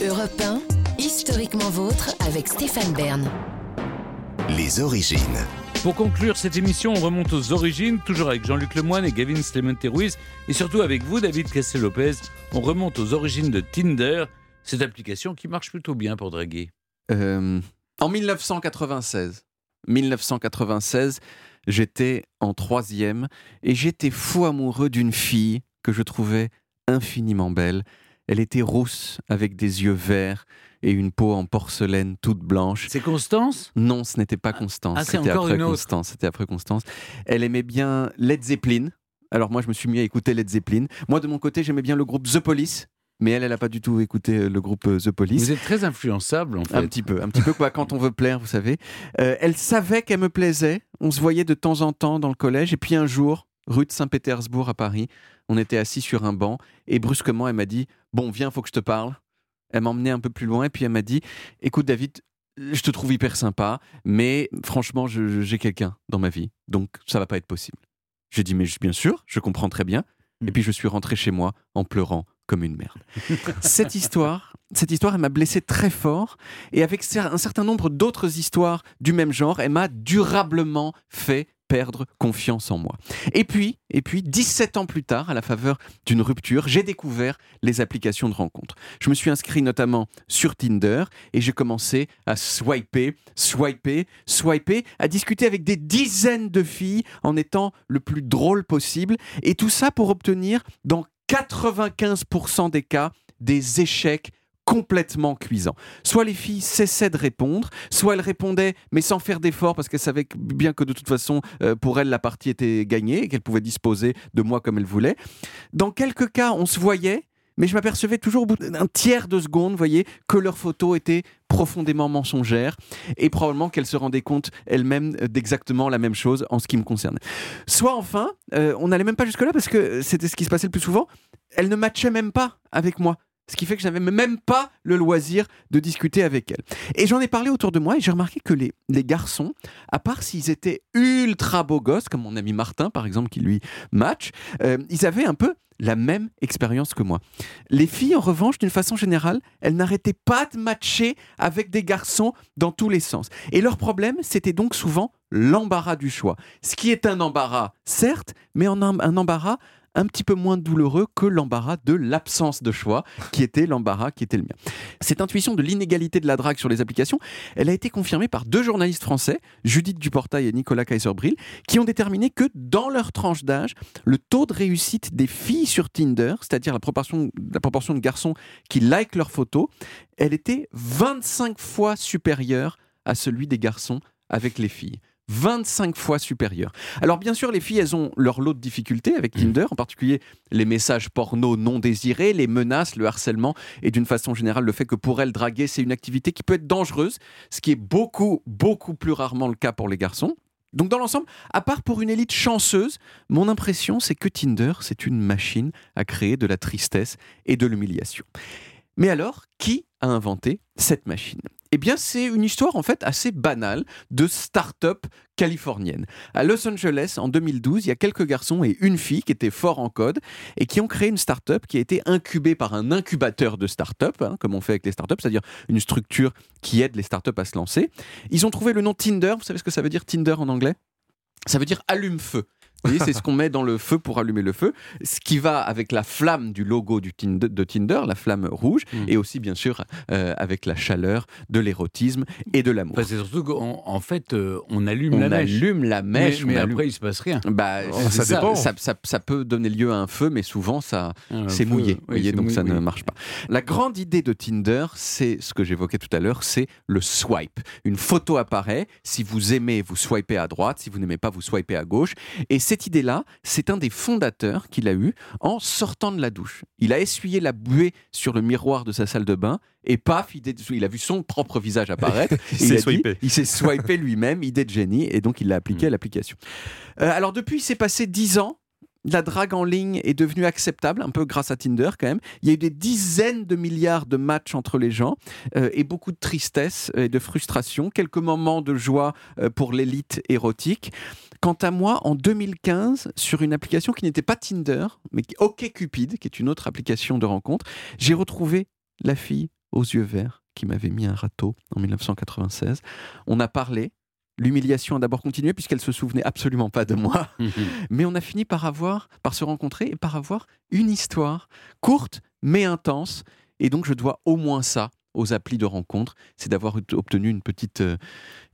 Europe 1, historiquement vôtre avec Stéphane Bern. Les origines. Pour conclure cette émission, on remonte aux origines, toujours avec Jean-Luc Lemoyne et Gavin Clemente Ruiz, et surtout avec vous, David Castel-Lopez. On remonte aux origines de Tinder, cette application qui marche plutôt bien pour draguer. Euh, en 1996, 1996, j'étais en troisième et j'étais fou amoureux d'une fille que je trouvais infiniment belle. Elle était rousse avec des yeux verts et une peau en porcelaine toute blanche. C'est Constance? Non, ce n'était pas Constance. Ah, c'est c'était encore après une autre. Constance. C'était après Constance. Elle aimait bien Led Zeppelin. Alors moi, je me suis mis à écouter Led Zeppelin. Moi, de mon côté, j'aimais bien le groupe The Police. Mais elle, elle n'a pas du tout écouté euh, le groupe euh, The Police. Vous êtes très influençable en fait. Un petit peu, un petit peu quoi, quand on veut plaire, vous savez. Euh, elle savait qu'elle me plaisait. On se voyait de temps en temps dans le collège. Et puis un jour, rue de Saint-Pétersbourg à Paris, on était assis sur un banc. Et brusquement, elle m'a dit Bon, viens, faut que je te parle. Elle m'a emmené un peu plus loin. Et puis elle m'a dit Écoute, David, je te trouve hyper sympa. Mais franchement, j'ai quelqu'un dans ma vie. Donc ça va pas être possible. J'ai dit Mais bien sûr, je comprends très bien. Et puis je suis rentré chez moi en pleurant comme une merde. cette histoire, cette histoire, elle m'a blessé très fort. Et avec un certain nombre d'autres histoires du même genre, elle m'a durablement fait perdre confiance en moi. Et puis, et puis, 17 ans plus tard, à la faveur d'une rupture, j'ai découvert les applications de rencontres. Je me suis inscrit notamment sur Tinder et j'ai commencé à swiper, swiper, swiper, à discuter avec des dizaines de filles en étant le plus drôle possible. Et tout ça pour obtenir, dans 95% des cas, des échecs complètement cuisants. Soit les filles cessaient de répondre, soit elles répondaient mais sans faire d'efforts parce qu'elles savaient bien que de toute façon euh, pour elles la partie était gagnée et qu'elles pouvaient disposer de moi comme elles voulaient. Dans quelques cas on se voyait mais je m'apercevais toujours au bout d'un tiers de seconde, voyez, que leurs photos étaient profondément mensongères et probablement qu'elles se rendaient compte elles-mêmes d'exactement la même chose en ce qui me concerne. Soit enfin, euh, on n'allait même pas jusque-là parce que c'était ce qui se passait le plus souvent, elles ne matchaient même pas avec moi. Ce qui fait que je n'avais même pas le loisir de discuter avec elles. Et j'en ai parlé autour de moi et j'ai remarqué que les, garçons, à part s'ils étaient ultra beaux gosses, comme mon ami Martin par exemple, qui lui match, euh, ils avaient un peu la même expérience que moi. Les filles, en revanche, d'une façon générale, elles n'arrêtaient pas de matcher avec des garçons dans tous les sens. Et leur problème, c'était donc souvent l'embarras du choix. Ce qui est un embarras, certes, mais en un embarras un petit peu moins douloureux que l'embarras de l'absence de choix, qui était l'embarras qui était le mien. Cette intuition de l'inégalité de la drague sur les applications, elle a été confirmée par deux journalistes français, Judith Duportail et Nicolas Kaiserbril, qui ont déterminé que dans leur tranche d'âge, le taux de réussite des filles sur Tinder, c'est-à-dire la proportion, la proportion de garçons qui likent leurs photos, elle était 25 fois supérieure à celui des garçons avec les filles. 25 fois supérieur. Alors bien sûr, les filles, elles ont leur lot de difficultés avec Tinder, en particulier les messages porno non désirés, les menaces, le harcèlement, et d'une façon générale, le fait que pour elles, draguer, c'est une activité qui peut être dangereuse, ce qui est beaucoup, beaucoup plus rarement le cas pour les garçons. Donc dans l'ensemble, à part pour une élite chanceuse, mon impression c'est que Tinder, c'est une machine à créer de la tristesse et de l'humiliation. Mais alors, qui a inventé cette machine? Eh bien, c'est une histoire en fait assez banale de start-up californienne. À Los Angeles, en 2012, il y a quelques garçons et une fille qui étaient forts en code et qui ont créé une start-up qui a été incubée par un incubateur de start-up, hein, comme on fait avec les start-up, c'est-à-dire une structure qui aide les start-up à se lancer. Ils ont trouvé le nom Tinder. Vous savez ce que ça veut dire Tinder en anglais? Ça veut dire allume-feu. Vous voyez, c'est ce qu'on met dans le feu pour allumer le feu, ce qui va avec la flamme du logo du Tinder, de Tinder, la flamme rouge, Mm. et aussi bien sûr euh, avec la chaleur de l'érotisme et de l'amour. Enfin, c'est surtout qu'en en fait, euh, on allume on la mèche. allume la mèche, mais, mais on allume- après, il se passe rien. Bah, Oh, ça dépend. Ça, ça- ça peut donner lieu à un feu, mais souvent ça, c'est mouillé, oui, voyez, donc mouillé, ça ne marche pas. La grande idée de Tinder, c'est ce que j'évoquais tout à l'heure, c'est le swipe. Une photo apparaît, si vous aimez, vous swipez à droite, si vous n'aimez pas, vous swipez à gauche. Et cette idée-là, c'est un des fondateurs qu'il a eu en sortant de la douche. Il a essuyé la buée sur le miroir de sa salle de bain et paf, il a vu son propre visage apparaître. Il s'est swipé. il s'est swipé lui-même, idée de génie, et donc il l'a appliqué à l'application. Euh, alors depuis, il s'est passé 10 ans. La drague en ligne est devenue acceptable, un peu grâce à Tinder quand même. Il y a eu des dizaines de milliards de matchs entre les gens euh, et beaucoup de tristesse et de frustration, quelques moments de joie euh, pour l'élite érotique. Quant à moi, en 2015, sur une application qui n'était pas Tinder, mais qui- OkCupid, qui est une autre application de rencontre, j'ai retrouvé la fille aux yeux verts qui m'avait mis un râteau en 1996. On a parlé. L'humiliation a d'abord continué puisqu'elle se souvenait absolument pas de moi. Mais on a fini par avoir, par se rencontrer et par avoir une histoire courte mais intense. Et donc je dois au moins ça aux applis de rencontre, c'est d'avoir obtenu une petite, euh,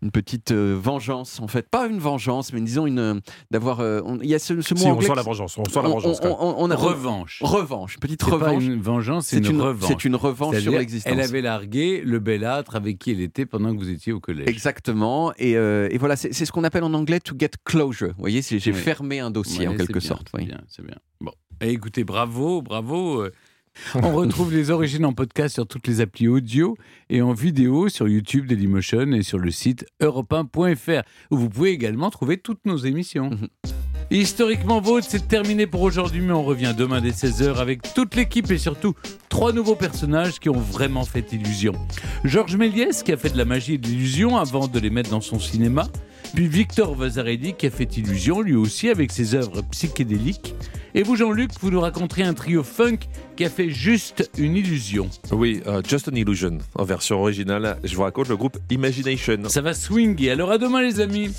une petite euh, vengeance en fait, pas une vengeance, mais disons une, euh, d'avoir. Il y a ce, ce mot Si, on sent la vengeance. On sent la vengeance. on- a- Revanche. revanche, une petite C'est pas revanche. une vengeance, c'est une, une, revanche. c'est une revanche sur l'existence. Elle avait largué le belâtre avec qui elle était pendant que vous étiez au collège. Exactement. Et, euh, et voilà, c'est ce qu'on appelle en anglais to get closure. Vous voyez, c'est- j'ai Oui. fermé un dossier Ouais, en quelque bien, sorte. C'est oui. bien, c'est bien. Bon. Et écoutez, bravo, bravo. On retrouve les origines en podcast sur toutes les applis audio et en vidéo sur YouTube Dailymotion et sur le site europe1.fr où vous pouvez également trouver toutes nos émissions. Mhm. Historiquement vôtre, c'est terminé pour aujourd'hui, mais on revient demain dès 16h avec toute l'équipe et surtout trois nouveaux personnages qui ont vraiment fait illusion. Georges Méliès qui a fait de la magie et de l'illusion avant de les mettre dans son cinéma, puis Victor Vasarely qui a fait illusion lui aussi avec ses œuvres psychédéliques. Et vous Jean-Luc, vous nous raconterez un trio funk qui a fait juste une illusion. Oui, euh, Just an Illusion, en version originale. Je vous raconte le groupe Imagination. Ça va swinguer, alors à demain les amis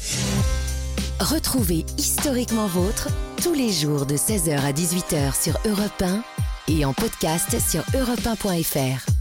Retrouvez Historiquement Vôtre tous les jours de 16h à 18h sur Europe 1 et en podcast sur europe1.fr.